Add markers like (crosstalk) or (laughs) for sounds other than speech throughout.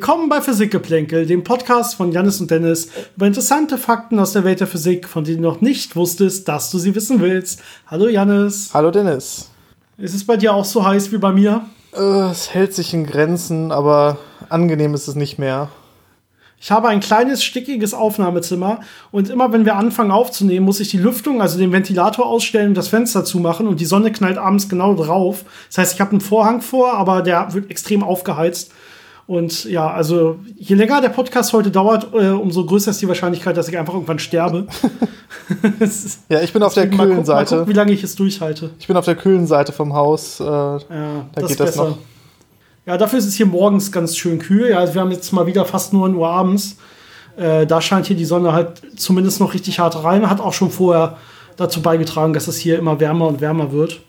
Willkommen bei Physikgeplänkel, dem Podcast von Janis und Dennis über interessante Fakten aus der Welt der Physik, von denen du noch nicht wusstest, dass du sie wissen willst. Hallo Janis. Hallo Dennis. Ist es bei dir auch so heiß wie bei mir? Äh, es hält sich in Grenzen, aber angenehm ist es nicht mehr. Ich habe ein kleines, stickiges Aufnahmezimmer und immer wenn wir anfangen aufzunehmen, muss ich die Lüftung, also den Ventilator ausstellen und das Fenster zumachen und die Sonne knallt abends genau drauf. Das heißt, ich habe einen Vorhang vor, aber der wird extrem aufgeheizt und ja, also je länger der Podcast heute dauert, äh, umso größer ist die Wahrscheinlichkeit, dass ich einfach irgendwann sterbe. (laughs) ja, ich bin auf der kühlen gucken, Seite. Mal gucken, wie lange ich es durchhalte. Ich bin auf der kühlen Seite vom Haus. Äh, ja, da das geht das noch. Ja, dafür ist es hier morgens ganz schön kühl. Ja, also wir haben jetzt mal wieder fast 9 Uhr abends. Äh, da scheint hier die Sonne halt zumindest noch richtig hart rein. Hat auch schon vorher dazu beigetragen, dass es hier immer wärmer und wärmer wird.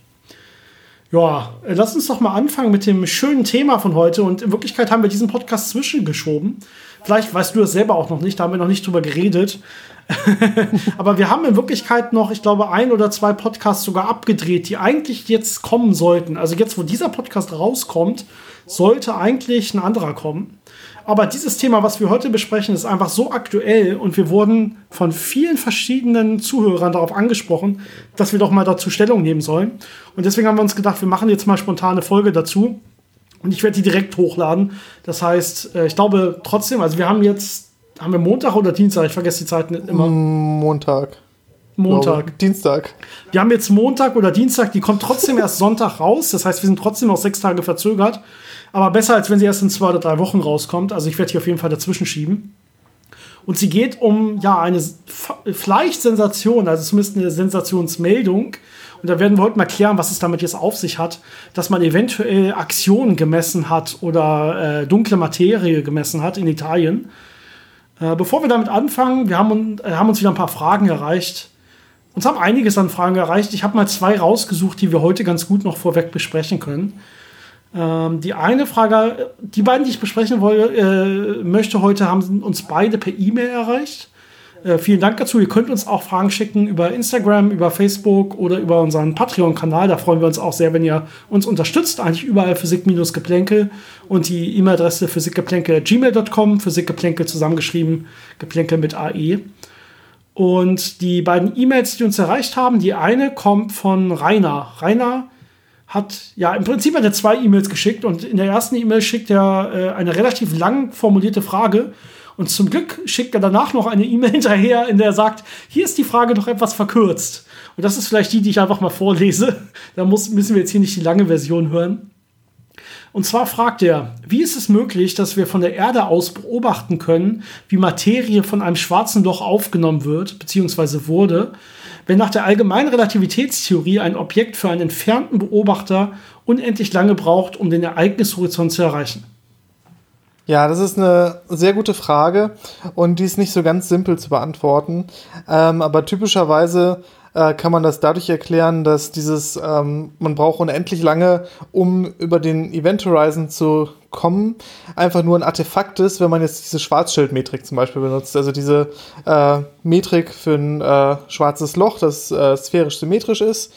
Ja, äh, lass uns doch mal anfangen mit dem schönen Thema von heute. Und in Wirklichkeit haben wir diesen Podcast zwischengeschoben. Vielleicht weißt du das selber auch noch nicht, da haben wir noch nicht drüber geredet. (laughs) Aber wir haben in Wirklichkeit noch, ich glaube, ein oder zwei Podcasts sogar abgedreht, die eigentlich jetzt kommen sollten. Also jetzt, wo dieser Podcast rauskommt, sollte eigentlich ein anderer kommen. Aber dieses Thema, was wir heute besprechen, ist einfach so aktuell und wir wurden von vielen verschiedenen Zuhörern darauf angesprochen, dass wir doch mal dazu Stellung nehmen sollen. Und deswegen haben wir uns gedacht, wir machen jetzt mal spontane Folge dazu. Und ich werde die direkt hochladen. Das heißt, äh, ich glaube trotzdem, also wir haben jetzt, haben wir Montag oder Dienstag? Ich vergesse die Zeiten immer. Montag. Montag. Dienstag. Wir haben jetzt Montag oder Dienstag, die kommt trotzdem erst Sonntag raus. Das heißt, wir sind trotzdem noch sechs Tage verzögert. Aber besser, als wenn sie erst in zwei oder drei Wochen rauskommt. Also ich werde hier auf jeden Fall dazwischen schieben. Und sie geht um ja eine vielleicht Sensation, also zumindest eine Sensationsmeldung. Und da werden wir heute mal klären, was es damit jetzt auf sich hat, dass man eventuell Aktionen gemessen hat oder äh, dunkle Materie gemessen hat in Italien. Äh, bevor wir damit anfangen, wir haben, äh, haben uns wieder ein paar Fragen erreicht. Uns haben einiges an Fragen erreicht. Ich habe mal zwei rausgesucht, die wir heute ganz gut noch vorweg besprechen können. Ähm, die eine Frage, die beiden, die ich besprechen wollte, äh, möchte heute, haben uns beide per E-Mail erreicht. Äh, vielen Dank dazu. Ihr könnt uns auch Fragen schicken über Instagram, über Facebook oder über unseren Patreon-Kanal. Da freuen wir uns auch sehr, wenn ihr uns unterstützt. Eigentlich überall Physik-Geplänkel und die E-Mail-Adresse physikgeplänkel.gmail.com, Physikgeplänkel zusammengeschrieben, Geplänkel mit AE. Und die beiden E-Mails, die uns erreicht haben, die eine kommt von Rainer. Rainer hat, ja, im Prinzip hat er zwei E-Mails geschickt und in der ersten E-Mail schickt er äh, eine relativ lang formulierte Frage und zum Glück schickt er danach noch eine E-Mail (laughs) hinterher, in der er sagt, hier ist die Frage doch etwas verkürzt. Und das ist vielleicht die, die ich einfach mal vorlese. (laughs) Da muss, müssen wir jetzt hier nicht die lange Version hören. Und zwar fragt er, wie ist es möglich, dass wir von der Erde aus beobachten können, wie Materie von einem schwarzen Loch aufgenommen wird, beziehungsweise wurde, wenn nach der allgemeinen Relativitätstheorie ein Objekt für einen entfernten Beobachter unendlich lange braucht, um den Ereignishorizont zu erreichen? Ja, das ist eine sehr gute Frage und die ist nicht so ganz simpel zu beantworten. Ähm, aber typischerweise äh, kann man das dadurch erklären, dass dieses, ähm, man braucht unendlich lange, um über den Event Horizon zu kommen, einfach nur ein Artefakt ist, wenn man jetzt diese Schwarzschildmetrik zum Beispiel benutzt. Also diese äh, Metrik für ein äh, schwarzes Loch, das äh, sphärisch symmetrisch ist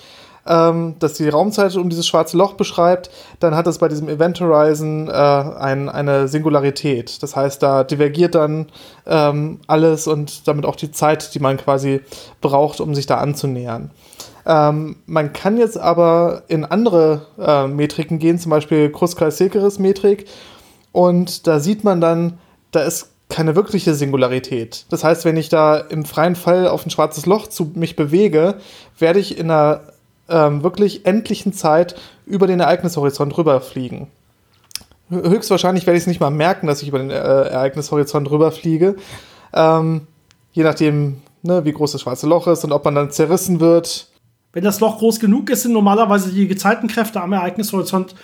ähm, das die Raumzeit um dieses schwarze Loch beschreibt, dann hat es bei diesem Event Horizon äh, ein, eine Singularität. Das heißt, da divergiert dann ähm, alles und damit auch die Zeit, die man quasi braucht, um sich da anzunähern. Ähm, man kann jetzt aber in andere äh, Metriken gehen, zum Beispiel Kruskal-Sekeres-Metrik, und da sieht man dann, da ist keine wirkliche Singularität. Das heißt, wenn ich da im freien Fall auf ein schwarzes Loch zu mich bewege, werde ich in einer ähm, wirklich endlichen Zeit über den Ereignishorizont rüberfliegen. Höchstwahrscheinlich werde ich es nicht mal merken, dass ich über den äh, Ereignishorizont rüberfliege. Ähm, je nachdem, ne, wie groß das schwarze Loch ist und ob man dann zerrissen wird. Wenn das Loch groß genug ist, sind normalerweise die Gezeitenkräfte am Ereignishorizont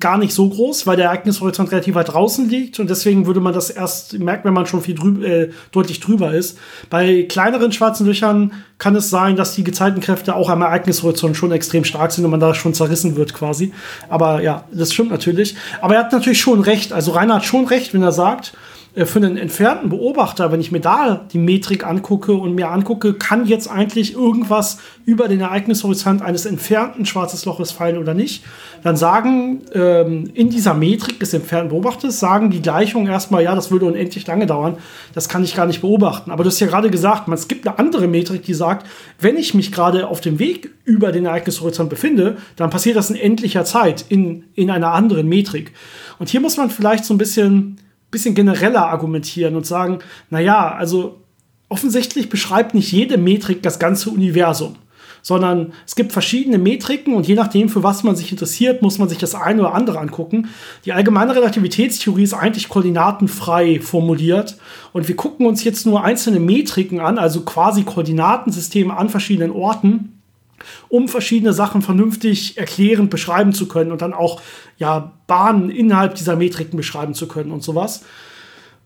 gar nicht so groß, weil der Ereignishorizont relativ weit draußen liegt und deswegen würde man das erst merken, wenn man schon viel drüber, äh, deutlich drüber ist. Bei kleineren schwarzen Löchern kann es sein, dass die Gezeitenkräfte auch am Ereignishorizont schon extrem stark sind und man da schon zerrissen wird quasi. Aber ja, das stimmt natürlich. Aber er hat natürlich schon recht. Also Rainer hat schon recht, wenn er sagt, für einen entfernten Beobachter, wenn ich mir da die Metrik angucke und mir angucke, kann jetzt eigentlich irgendwas über den Ereignishorizont eines entfernten schwarzes Loches fallen oder nicht, dann sagen ähm, in dieser Metrik des entfernten Beobachters, sagen die Gleichungen erstmal, ja, das würde unendlich lange dauern, das kann ich gar nicht beobachten. Aber du hast ja gerade gesagt, man, es gibt eine andere Metrik, die sagt, wenn ich mich gerade auf dem Weg über den Ereignishorizont befinde, dann passiert das in endlicher Zeit in, in einer anderen Metrik. Und hier muss man vielleicht so ein bisschen bisschen genereller argumentieren und sagen, naja, also offensichtlich beschreibt nicht jede Metrik das ganze Universum, sondern es gibt verschiedene Metriken und je nachdem, für was man sich interessiert, muss man sich das eine oder andere angucken. Die allgemeine Relativitätstheorie ist eigentlich koordinatenfrei formuliert und wir gucken uns jetzt nur einzelne Metriken an, also quasi Koordinatensysteme an verschiedenen Orten um verschiedene Sachen vernünftig erklärend beschreiben zu können und dann auch ja, Bahnen innerhalb dieser Metriken beschreiben zu können und sowas.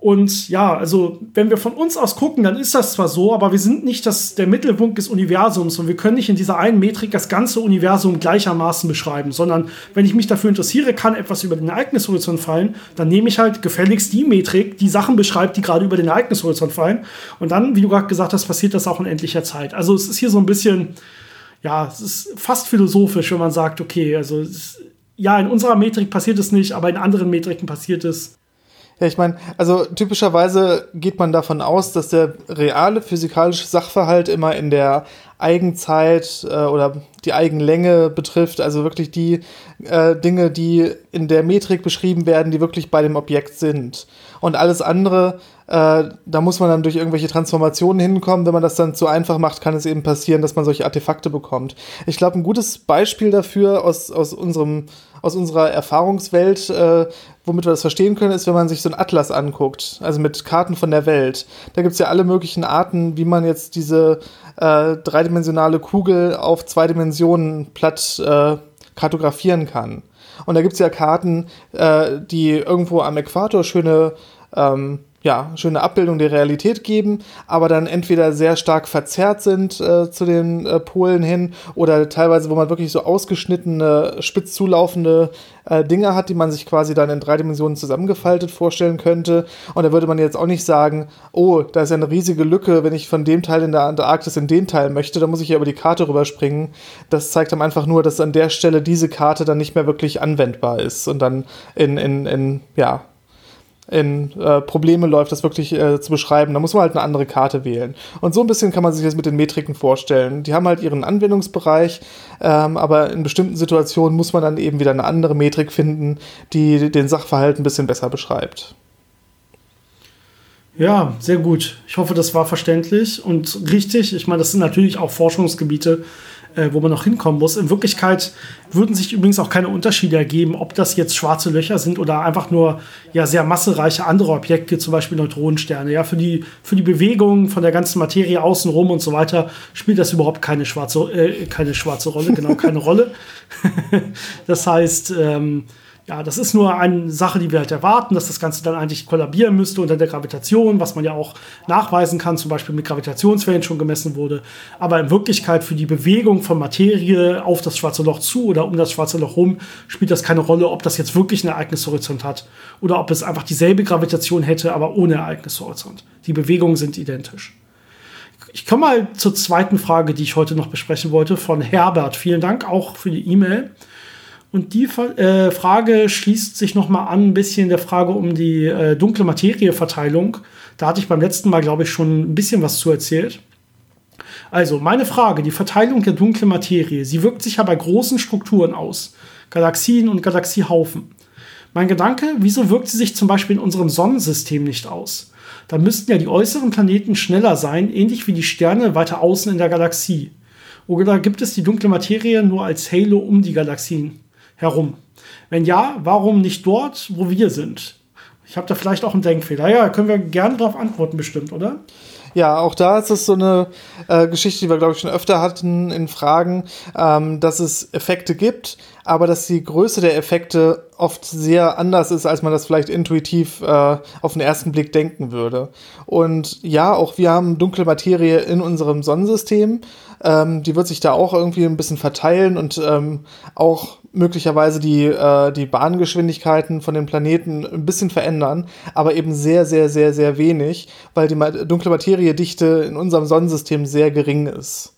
Und ja, also wenn wir von uns aus gucken, dann ist das zwar so, aber wir sind nicht das, der Mittelpunkt des Universums und wir können nicht in dieser einen Metrik das ganze Universum gleichermaßen beschreiben, sondern wenn ich mich dafür interessiere, kann etwas über den Ereignishorizont fallen, dann nehme ich halt gefälligst die Metrik, die Sachen beschreibt, die gerade über den Ereignishorizont fallen. Und dann, wie du gerade gesagt hast, passiert das auch in endlicher Zeit. Also es ist hier so ein bisschen, ja, es ist fast philosophisch, wenn man sagt, okay, also es, ja, in unserer Metrik passiert es nicht, aber in anderen Metriken passiert es. Ja, ich meine, also typischerweise geht man davon aus, dass der reale physikalische Sachverhalt immer in der Eigenzeit äh, oder die Eigenlänge betrifft, also wirklich die äh, Dinge, die in der Metrik beschrieben werden, die wirklich bei dem Objekt sind. Und alles andere, äh, da muss man dann durch irgendwelche Transformationen hinkommen. Wenn man das dann zu einfach macht, kann es eben passieren, dass man solche Artefakte bekommt. Ich glaube, ein gutes Beispiel dafür aus, aus, unserem, aus unserer Erfahrungswelt, äh, womit wir das verstehen können, ist, wenn man sich so einen Atlas anguckt, also mit Karten von der Welt. Da gibt es ja alle möglichen Arten, wie man jetzt diese äh, dreidimensionale Kugel auf zwei Dimensionen platt äh, kartografieren kann. Und da gibt es ja Karten, äh, die irgendwo am Äquator schöne ähm, ja, schöne Abbildung der Realität geben, aber dann entweder sehr stark verzerrt sind äh, zu den äh, Polen hin oder teilweise, wo man wirklich so ausgeschnittene, spitz zulaufende äh, Dinge hat, die man sich quasi dann in drei Dimensionen zusammengefaltet vorstellen könnte. Und da würde man jetzt auch nicht sagen, oh, da ist ja eine riesige Lücke, wenn ich von dem Teil in der Antarktis in den Teil möchte, dann muss ich ja über die Karte rüberspringen. Das zeigt dann einfach nur, dass an der Stelle diese Karte dann nicht mehr wirklich anwendbar ist und dann in, in, in ja, in äh, Probleme läuft, das wirklich äh, zu beschreiben. Da muss man halt eine andere Karte wählen. Und so ein bisschen kann man sich das mit den Metriken vorstellen. Die haben halt ihren Anwendungsbereich, ähm, aber in bestimmten Situationen muss man dann eben wieder eine andere Metrik finden, die den Sachverhalt ein bisschen besser beschreibt. Ja, sehr gut. Ich hoffe, das war verständlich und richtig. Ich meine, das sind natürlich auch Forschungsgebiete, äh, wo man noch hinkommen muss. In Wirklichkeit würden sich übrigens auch keine Unterschiede ergeben, ob das jetzt schwarze Löcher sind oder einfach nur ja, sehr massereiche andere Objekte, zum Beispiel Neutronensterne. Ja, für die, für die Bewegung von der ganzen Materie außenrum und so weiter spielt das überhaupt keine schwarze, äh, keine schwarze Rolle, genau, keine Rolle. (laughs) das heißt, ähm, ja, das ist nur eine Sache, die wir halt erwarten, dass das Ganze dann eigentlich kollabieren müsste unter der Gravitation, was man ja auch nachweisen kann, zum Beispiel mit Gravitationswellen schon gemessen wurde. Aber in Wirklichkeit für die Bewegung von Materie auf das schwarze Loch zu oder um das schwarze Loch rum spielt das keine Rolle, ob das jetzt wirklich einen Ereignishorizont hat oder ob es einfach dieselbe Gravitation hätte, aber ohne Ereignishorizont. Die Bewegungen sind identisch. Ich komme mal zur zweiten Frage, die ich heute noch besprechen wollte, von Herbert. Vielen Dank auch für die E-Mail. Und die äh, Frage schließt sich noch mal an ein bisschen der Frage um die äh, dunkle Materieverteilung. Da hatte ich beim letzten Mal, glaube ich, schon ein bisschen was zu erzählt. Also, meine Frage, die Verteilung der dunklen Materie, sie wirkt sich ja bei großen Strukturen aus. Galaxien und Galaxiehaufen. Mein Gedanke, wieso wirkt sie sich zum Beispiel in unserem Sonnensystem nicht aus? Da müssten ja die äußeren Planeten schneller sein, ähnlich wie die Sterne weiter außen in der Galaxie. Oder gibt es die dunkle Materie nur als Halo um die Galaxien? Herum? Wenn ja, warum nicht dort, wo wir sind? Ich habe da vielleicht auch einen Denkfehler. Ja, können wir gerne darauf antworten, bestimmt, oder? Ja, auch da ist es so eine äh, Geschichte, die wir, glaube ich, schon öfter hatten in Fragen, ähm, dass es Effekte gibt, aber dass die Größe der Effekte oft sehr anders ist, als man das vielleicht intuitiv äh, auf den ersten Blick denken würde. Und ja, auch wir haben dunkle Materie in unserem Sonnensystem. Ähm, die wird sich da auch irgendwie ein bisschen verteilen und ähm, auch möglicherweise die, äh, die Bahngeschwindigkeiten von den Planeten ein bisschen verändern, aber eben sehr, sehr, sehr, sehr wenig, weil die dunkle Materiedichte in unserem Sonnensystem sehr gering ist.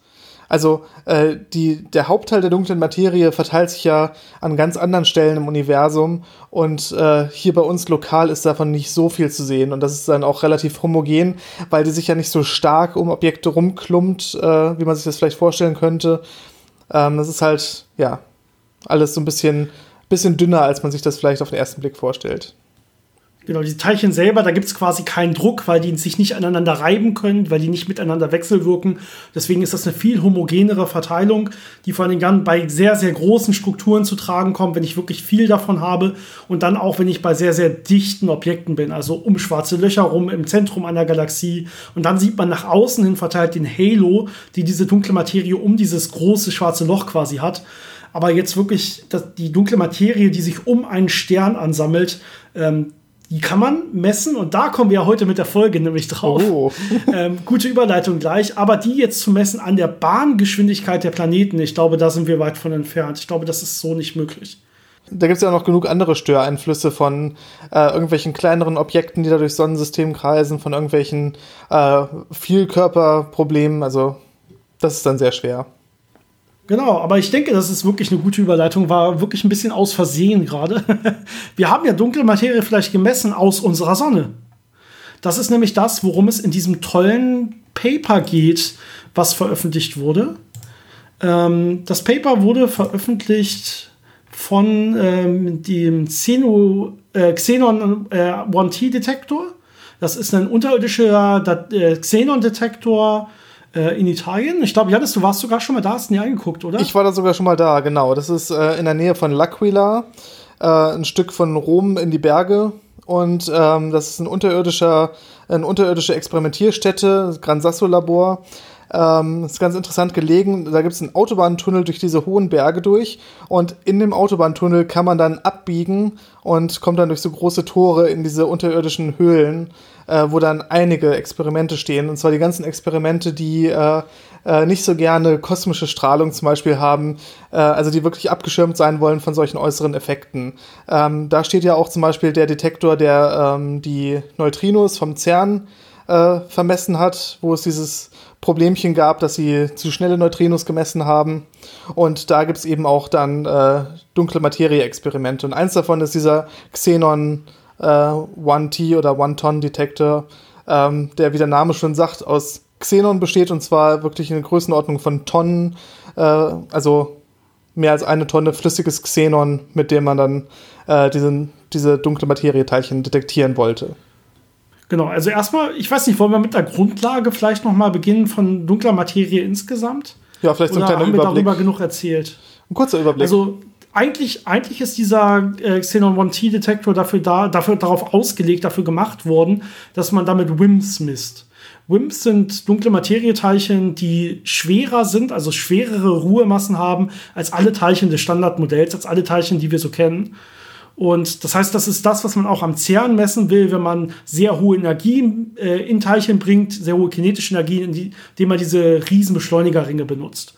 Also äh, die, der Hauptteil der dunklen Materie verteilt sich ja an ganz anderen Stellen im Universum und äh, hier bei uns lokal ist davon nicht so viel zu sehen und das ist dann auch relativ homogen, weil die sich ja nicht so stark um Objekte rumklumpt, äh, wie man sich das vielleicht vorstellen könnte. Ähm, das ist halt, ja, alles so ein bisschen, bisschen dünner, als man sich das vielleicht auf den ersten Blick vorstellt. Genau, die Teilchen selber, da gibt es quasi keinen Druck, weil die sich nicht aneinander reiben können, weil die nicht miteinander wechselwirken. Deswegen ist das eine viel homogenere Verteilung, die vor allem bei sehr, sehr großen Strukturen zu tragen kommt, wenn ich wirklich viel davon habe und dann auch, wenn ich bei sehr, sehr dichten Objekten bin, also um schwarze Löcher rum im Zentrum einer Galaxie. Und dann sieht man nach außen hin verteilt den Halo, die diese dunkle Materie um dieses große schwarze Loch quasi hat. Aber jetzt wirklich die dunkle Materie, die sich um einen Stern ansammelt, ähm, die kann man messen und da kommen wir ja heute mit der Folge nämlich drauf. Oh. (laughs) ähm, gute Überleitung gleich, aber die jetzt zu messen an der Bahngeschwindigkeit der Planeten, ich glaube, da sind wir weit von entfernt. Ich glaube, das ist so nicht möglich. Da gibt es ja auch noch genug andere Störeinflüsse von äh, irgendwelchen kleineren Objekten, die da durchs Sonnensystem kreisen, von irgendwelchen äh, Vielkörperproblemen. Also das ist dann sehr schwer. Genau, aber ich denke, das ist wirklich eine gute Überleitung, war wirklich ein bisschen aus Versehen gerade. (laughs) Wir haben ja dunkle Materie vielleicht gemessen aus unserer Sonne. Das ist nämlich das, worum es in diesem tollen Paper geht, was veröffentlicht wurde. Ähm, das Paper wurde veröffentlicht von ähm, dem Xeno, äh, Xenon äh, 1T-Detektor. Das ist ein unterirdischer äh, Xenon-Detektor, äh, in Italien. Ich glaube, Janis, du warst sogar schon mal da, hast nie angeguckt, oder? Ich war da sogar schon mal da, genau. Das ist äh, in der Nähe von L'Aquila, äh, ein Stück von Rom in die Berge. Und ähm, das ist ein unterirdischer, eine unterirdische Experimentierstätte, Gran Sasso Labor. Ähm, ist ganz interessant gelegen. Da gibt es einen Autobahntunnel durch diese hohen Berge durch. Und in dem Autobahntunnel kann man dann abbiegen und kommt dann durch so große Tore in diese unterirdischen Höhlen äh, wo dann einige Experimente stehen. Und zwar die ganzen Experimente, die äh, äh, nicht so gerne kosmische Strahlung zum Beispiel haben, äh, also die wirklich abgeschirmt sein wollen von solchen äußeren Effekten. Ähm, da steht ja auch zum Beispiel der Detektor, der ähm, die Neutrinos vom CERN äh, vermessen hat, wo es dieses Problemchen gab, dass sie zu schnelle Neutrinos gemessen haben. Und da gibt es eben auch dann äh, dunkle Materie-Experimente. Und eins davon ist dieser Xenon One-T oder One-Ton-Detektor, ähm, der, wie der Name schon sagt, aus Xenon besteht und zwar wirklich in der Größenordnung von Tonnen, äh, also mehr als eine Tonne flüssiges Xenon, mit dem man dann äh, diesen, diese dunkle Materieteilchen detektieren wollte. Genau, also erstmal, ich weiß nicht, wollen wir mit der Grundlage vielleicht nochmal beginnen von dunkler Materie insgesamt? Ja, vielleicht so ein kleiner haben wir darüber genug erzählt? Ein kurzer Überblick. Also eigentlich, eigentlich ist dieser äh, Xenon 1T-Detektor dafür, da, dafür darauf ausgelegt, dafür gemacht worden, dass man damit WIMPs misst. WIMPs sind dunkle Materieteilchen, die schwerer sind, also schwerere Ruhemassen haben als alle Teilchen des Standardmodells, als alle Teilchen, die wir so kennen. Und das heißt, das ist das, was man auch am CERN messen will, wenn man sehr hohe Energie äh, in Teilchen bringt, sehr hohe kinetische Energie, indem man diese riesen Beschleunigerringe benutzt.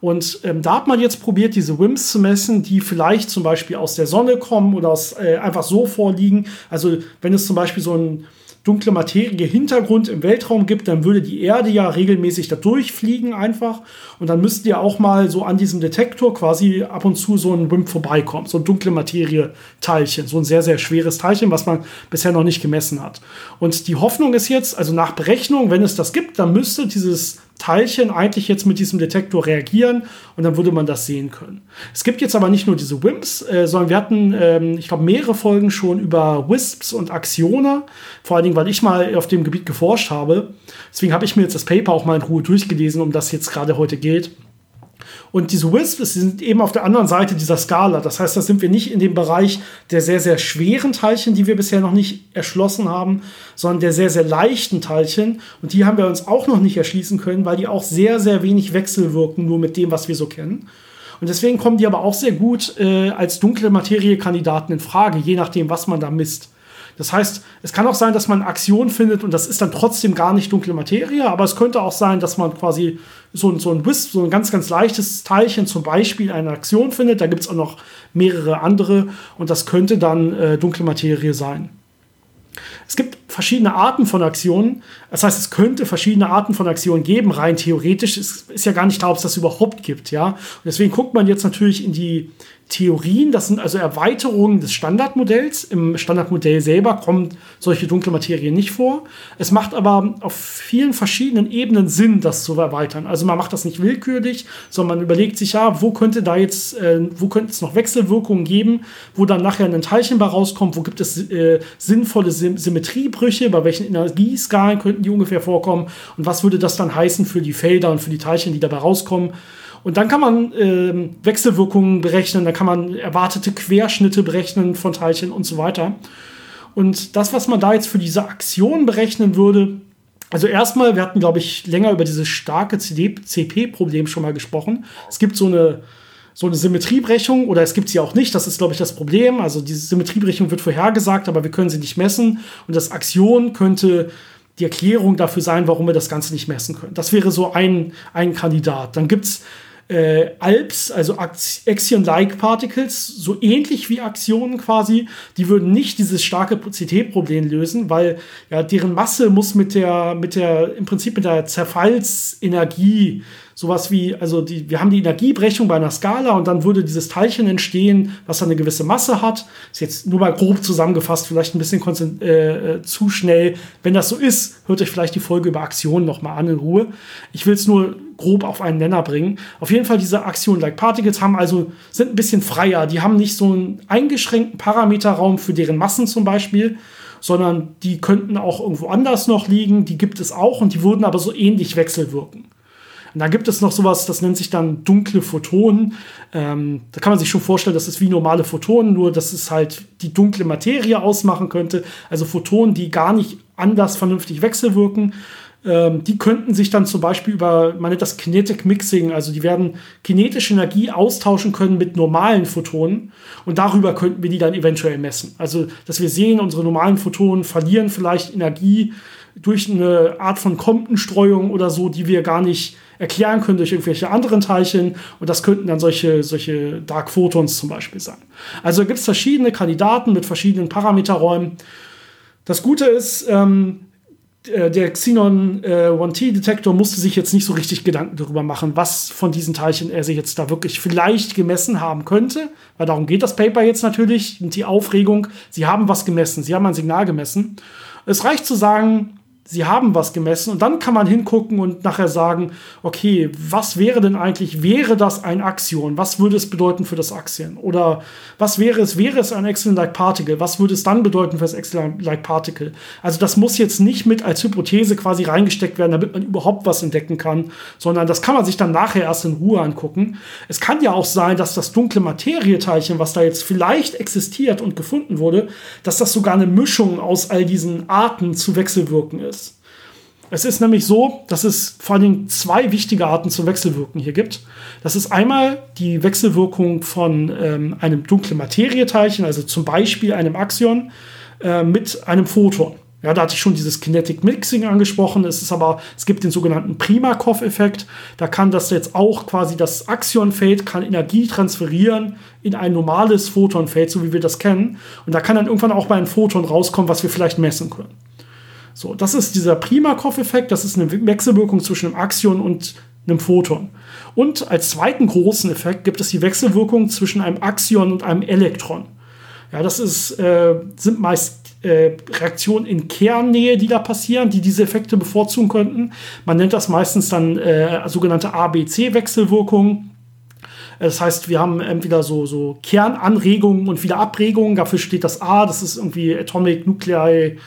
Und ähm, da hat man jetzt probiert, diese WIMPs zu messen, die vielleicht zum Beispiel aus der Sonne kommen oder aus, äh, einfach so vorliegen. Also wenn es zum Beispiel so ein dunkle Materie Hintergrund im Weltraum gibt, dann würde die Erde ja regelmäßig da durchfliegen einfach. Und dann müssten ja auch mal so an diesem Detektor quasi ab und zu so ein WIMP vorbeikommen. So ein dunkle Materie-Teilchen. So ein sehr, sehr schweres Teilchen, was man bisher noch nicht gemessen hat. Und die Hoffnung ist jetzt, also nach Berechnung, wenn es das gibt, dann müsste dieses Teilchen eigentlich jetzt mit diesem Detektor reagieren und dann würde man das sehen können. Es gibt jetzt aber nicht nur diese WIMPs, äh, sondern wir hatten, ähm, ich glaube, mehrere Folgen schon über WISPs und Axione, vor allen Dingen, weil ich mal auf dem Gebiet geforscht habe. Deswegen habe ich mir jetzt das Paper auch mal in Ruhe durchgelesen, um das jetzt gerade heute geht. Und diese Wisps sind eben auf der anderen Seite dieser Skala. Das heißt, da sind wir nicht in dem Bereich der sehr, sehr schweren Teilchen, die wir bisher noch nicht erschlossen haben, sondern der sehr, sehr leichten Teilchen. Und die haben wir uns auch noch nicht erschließen können, weil die auch sehr, sehr wenig wechselwirken, nur mit dem, was wir so kennen. Und deswegen kommen die aber auch sehr gut äh, als dunkle Materie-Kandidaten in Frage, je nachdem, was man da misst. Das heißt, es kann auch sein, dass man Aktion findet und das ist dann trotzdem gar nicht dunkle Materie, aber es könnte auch sein, dass man quasi so, so ein Wisp, so ein ganz, ganz leichtes Teilchen zum Beispiel eine Aktion findet. Da gibt es auch noch mehrere andere und das könnte dann äh, dunkle Materie sein. Es gibt verschiedene Arten von Aktionen. Das heißt, es könnte verschiedene Arten von Aktionen geben, rein theoretisch. Es ist ja gar nicht klar, ob es das überhaupt gibt, ja. Und deswegen guckt man jetzt natürlich in die Theorien, das sind also Erweiterungen des Standardmodells. Im Standardmodell selber kommen solche dunkle Materie nicht vor. Es macht aber auf vielen verschiedenen Ebenen Sinn, das zu erweitern. Also man macht das nicht willkürlich, sondern man überlegt sich ja, wo könnte da jetzt, äh, wo könnte es noch Wechselwirkungen geben, wo dann nachher ein Teilchen bei rauskommt, wo gibt es äh, sinnvolle Sym Symmetriebrüche, bei welchen Energieskalen könnten die ungefähr vorkommen und was würde das dann heißen für die Felder und für die Teilchen, die dabei rauskommen. Und dann kann man äh, Wechselwirkungen berechnen, dann kann man erwartete Querschnitte berechnen von Teilchen und so weiter. Und das, was man da jetzt für diese Aktion berechnen würde, also erstmal, wir hatten, glaube ich, länger über dieses starke CP-Problem schon mal gesprochen. Es gibt so eine, so eine Symmetriebrechung oder es gibt sie auch nicht. Das ist, glaube ich, das Problem. Also diese Symmetriebrechung wird vorhergesagt, aber wir können sie nicht messen. Und das Aktion könnte die Erklärung dafür sein, warum wir das Ganze nicht messen können. Das wäre so ein, ein Kandidat. Dann gibt es äh, Alps, also Axion-like Particles, so ähnlich wie Aktionen quasi, die würden nicht dieses starke CT-Problem lösen, weil ja deren Masse muss mit der, mit der, im Prinzip mit der Zerfallsenergie sowas wie, also die, wir haben die Energiebrechung bei einer Skala und dann würde dieses Teilchen entstehen, was dann eine gewisse Masse hat. Ist jetzt nur mal grob zusammengefasst, vielleicht ein bisschen äh, äh, zu schnell. Wenn das so ist, hört euch vielleicht die Folge über Aktionen nochmal an in Ruhe. Ich will es nur grob auf einen Nenner bringen. Auf jeden Fall diese Aktionen-like Particles haben also, sind ein bisschen freier. Die haben nicht so einen eingeschränkten Parameterraum für deren Massen zum Beispiel, sondern die könnten auch irgendwo anders noch liegen. Die gibt es auch und die würden aber so ähnlich wechselwirken. Und da gibt es noch sowas, das nennt sich dann dunkle Photonen. Ähm, da kann man sich schon vorstellen, das ist wie normale Photonen, nur dass es halt die dunkle Materie ausmachen könnte. Also Photonen, die gar nicht anders vernünftig wechselwirken. Ähm, die könnten sich dann zum Beispiel über, man nennt das Kinetic Mixing, also die werden kinetische Energie austauschen können mit normalen Photonen und darüber könnten wir die dann eventuell messen. Also, dass wir sehen, unsere normalen Photonen verlieren vielleicht Energie durch eine Art von Compton-Streuung oder so, die wir gar nicht erklären können durch irgendwelche anderen Teilchen. Und das könnten dann solche, solche Dark Photons zum Beispiel sein. Also gibt es verschiedene Kandidaten mit verschiedenen Parameterräumen. Das Gute ist, ähm, äh, der Xenon äh, 1T-Detektor musste sich jetzt nicht so richtig Gedanken darüber machen, was von diesen Teilchen er sich jetzt da wirklich vielleicht gemessen haben könnte. Weil darum geht das Paper jetzt natürlich. Und die Aufregung, sie haben was gemessen, sie haben ein Signal gemessen. Es reicht zu sagen, sie haben was gemessen und dann kann man hingucken und nachher sagen, okay, was wäre denn eigentlich, wäre das ein Axion? Was würde es bedeuten für das Axion? Oder was wäre es, wäre es ein Excellent-like Particle? Was würde es dann bedeuten für das Excellent-like Particle? Also das muss jetzt nicht mit als Hypothese quasi reingesteckt werden, damit man überhaupt was entdecken kann, sondern das kann man sich dann nachher erst in Ruhe angucken. Es kann ja auch sein, dass das dunkle Materieteilchen, was da jetzt vielleicht existiert und gefunden wurde, dass das sogar eine Mischung aus all diesen Arten zu Wechselwirken ist. Es ist nämlich so, dass es vor allen Dingen zwei wichtige Arten zu Wechselwirken hier gibt. Das ist einmal die Wechselwirkung von ähm, einem dunklen Materieteilchen, also zum Beispiel einem Axion, äh, mit einem Photon. Ja, da hatte ich schon dieses Kinetic Mixing angesprochen. Es ist aber, es gibt den sogenannten Primakov-Effekt. Da kann das jetzt auch quasi das Axionfeld kann Energie transferieren in ein normales Photonfeld, so wie wir das kennen. Und da kann dann irgendwann auch bei einem Photon rauskommen, was wir vielleicht messen können. So, das ist dieser Primakov-Effekt, das ist eine Wechselwirkung zwischen einem Axion und einem Photon. Und als zweiten großen Effekt gibt es die Wechselwirkung zwischen einem Axion und einem Elektron. Ja, das ist, äh, sind meist äh, Reaktionen in Kernnähe, die da passieren, die diese Effekte bevorzugen könnten. Man nennt das meistens dann äh, sogenannte ABC-Wechselwirkungen. Das heißt, wir haben entweder so, so Kernanregungen und wieder Abregungen. Dafür steht das A, das ist irgendwie Atomic Nuclei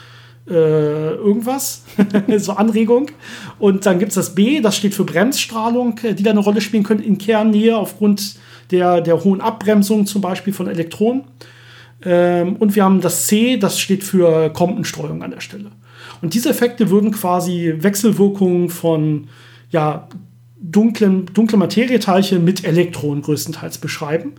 äh, irgendwas, (laughs) so Anregung. Und dann gibt es das B, das steht für Bremsstrahlung, äh, die da eine Rolle spielen könnte in Kernnähe aufgrund der, der hohen Abbremsung zum Beispiel von Elektronen. Ähm, und wir haben das C, das steht für Kompenstreuung an der Stelle. Und diese Effekte würden quasi Wechselwirkungen von ja, dunklen, dunkle Materieteilchen mit Elektronen größtenteils beschreiben.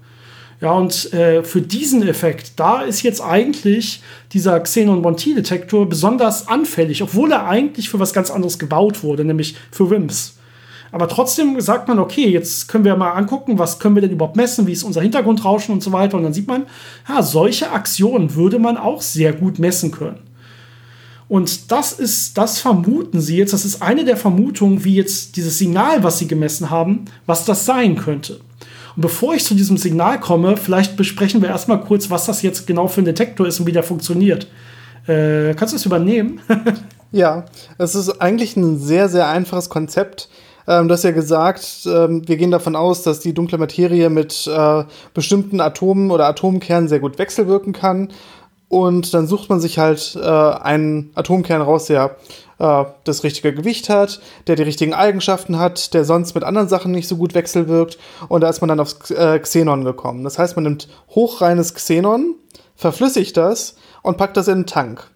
Ja, und äh, für diesen Effekt, da ist jetzt eigentlich dieser Xenon-Monti-Detektor besonders anfällig, obwohl er eigentlich für was ganz anderes gebaut wurde, nämlich für WIMPs. Aber trotzdem sagt man, okay, jetzt können wir mal angucken, was können wir denn überhaupt messen, wie ist unser Hintergrundrauschen und so weiter. Und dann sieht man, ja, solche Aktionen würde man auch sehr gut messen können. Und das ist, das vermuten sie jetzt, das ist eine der Vermutungen, wie jetzt dieses Signal, was sie gemessen haben, was das sein könnte. Und bevor ich zu diesem Signal komme, vielleicht besprechen wir erstmal kurz, was das jetzt genau für ein Detektor ist und wie der funktioniert. Äh, kannst du das übernehmen? (laughs) ja, es ist eigentlich ein sehr, sehr einfaches Konzept. Ähm, du hast ja gesagt, ähm, wir gehen davon aus, dass die dunkle Materie mit äh, bestimmten Atomen oder Atomkernen sehr gut wechselwirken kann. Und dann sucht man sich halt äh, einen Atomkern raus, der äh, das richtige Gewicht hat, der die richtigen Eigenschaften hat, der sonst mit anderen Sachen nicht so gut wechselwirkt. Und da ist man dann aufs äh, Xenon gekommen. Das heißt, man nimmt hochreines Xenon, verflüssigt das und packt das in einen Tank.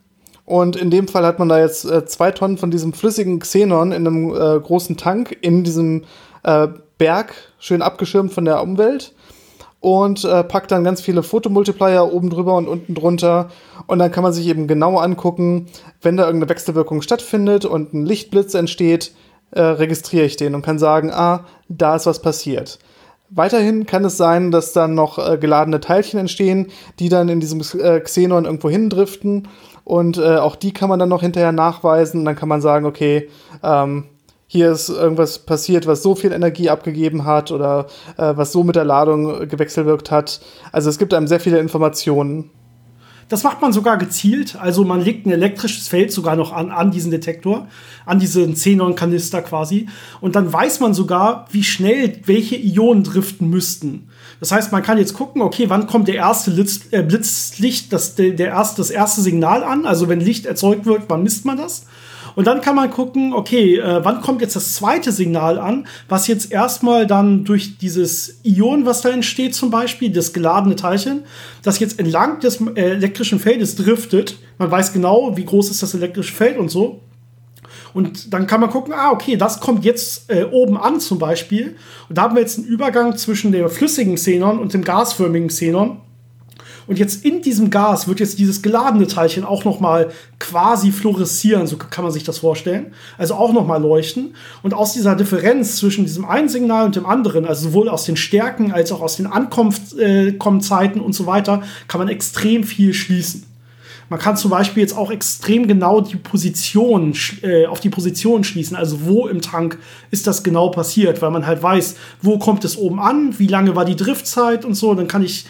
Und in dem Fall hat man da jetzt äh, zwei Tonnen von diesem flüssigen Xenon in einem äh, großen Tank in diesem äh, Berg, schön abgeschirmt von der Umwelt. Und äh, packt dann ganz viele Fotomultiplier oben drüber und unten drunter. Und dann kann man sich eben genau angucken, wenn da irgendeine Wechselwirkung stattfindet und ein Lichtblitz entsteht, äh, registriere ich den und kann sagen, ah, da ist was passiert. Weiterhin kann es sein, dass dann noch äh, geladene Teilchen entstehen, die dann in diesem äh, Xenon irgendwo hindriften und äh, auch die kann man dann noch hinterher nachweisen. dann kann man sagen, okay, ähm, hier ist irgendwas passiert, was so viel Energie abgegeben hat oder äh, was so mit der Ladung gewechselwirkt hat. Also es gibt einem sehr viele Informationen. Das macht man sogar gezielt. Also man legt ein elektrisches Feld sogar noch an, an diesen Detektor, an diesen Xenon-Kanister quasi. Und dann weiß man sogar, wie schnell welche Ionen driften müssten. Das heißt, man kann jetzt gucken, okay, wann kommt der erste Blitz, äh, Blitzlicht, das, der, der erste, das erste Signal an? Also wenn Licht erzeugt wird, wann misst man das? Und dann kann man gucken, okay, äh, wann kommt jetzt das zweite Signal an, was jetzt erstmal dann durch dieses Ion, was da entsteht, zum Beispiel, das geladene Teilchen, das jetzt entlang des äh, elektrischen Feldes driftet. Man weiß genau, wie groß ist das elektrische Feld und so. Und dann kann man gucken, ah, okay, das kommt jetzt äh, oben an zum Beispiel. Und da haben wir jetzt einen Übergang zwischen dem flüssigen Xenon und dem gasförmigen Xenon. Und jetzt in diesem Gas wird jetzt dieses geladene Teilchen auch noch mal quasi fluoreszieren, so kann man sich das vorstellen. Also auch noch mal leuchten. Und aus dieser Differenz zwischen diesem einen Signal und dem anderen, also sowohl aus den Stärken als auch aus den Ankunftszeiten äh, und so weiter, kann man extrem viel schließen. Man kann zum Beispiel jetzt auch extrem genau die Position, äh, auf die Position schließen, also wo im Tank ist das genau passiert, weil man halt weiß, wo kommt es oben an, wie lange war die Driftzeit und so. Dann kann ich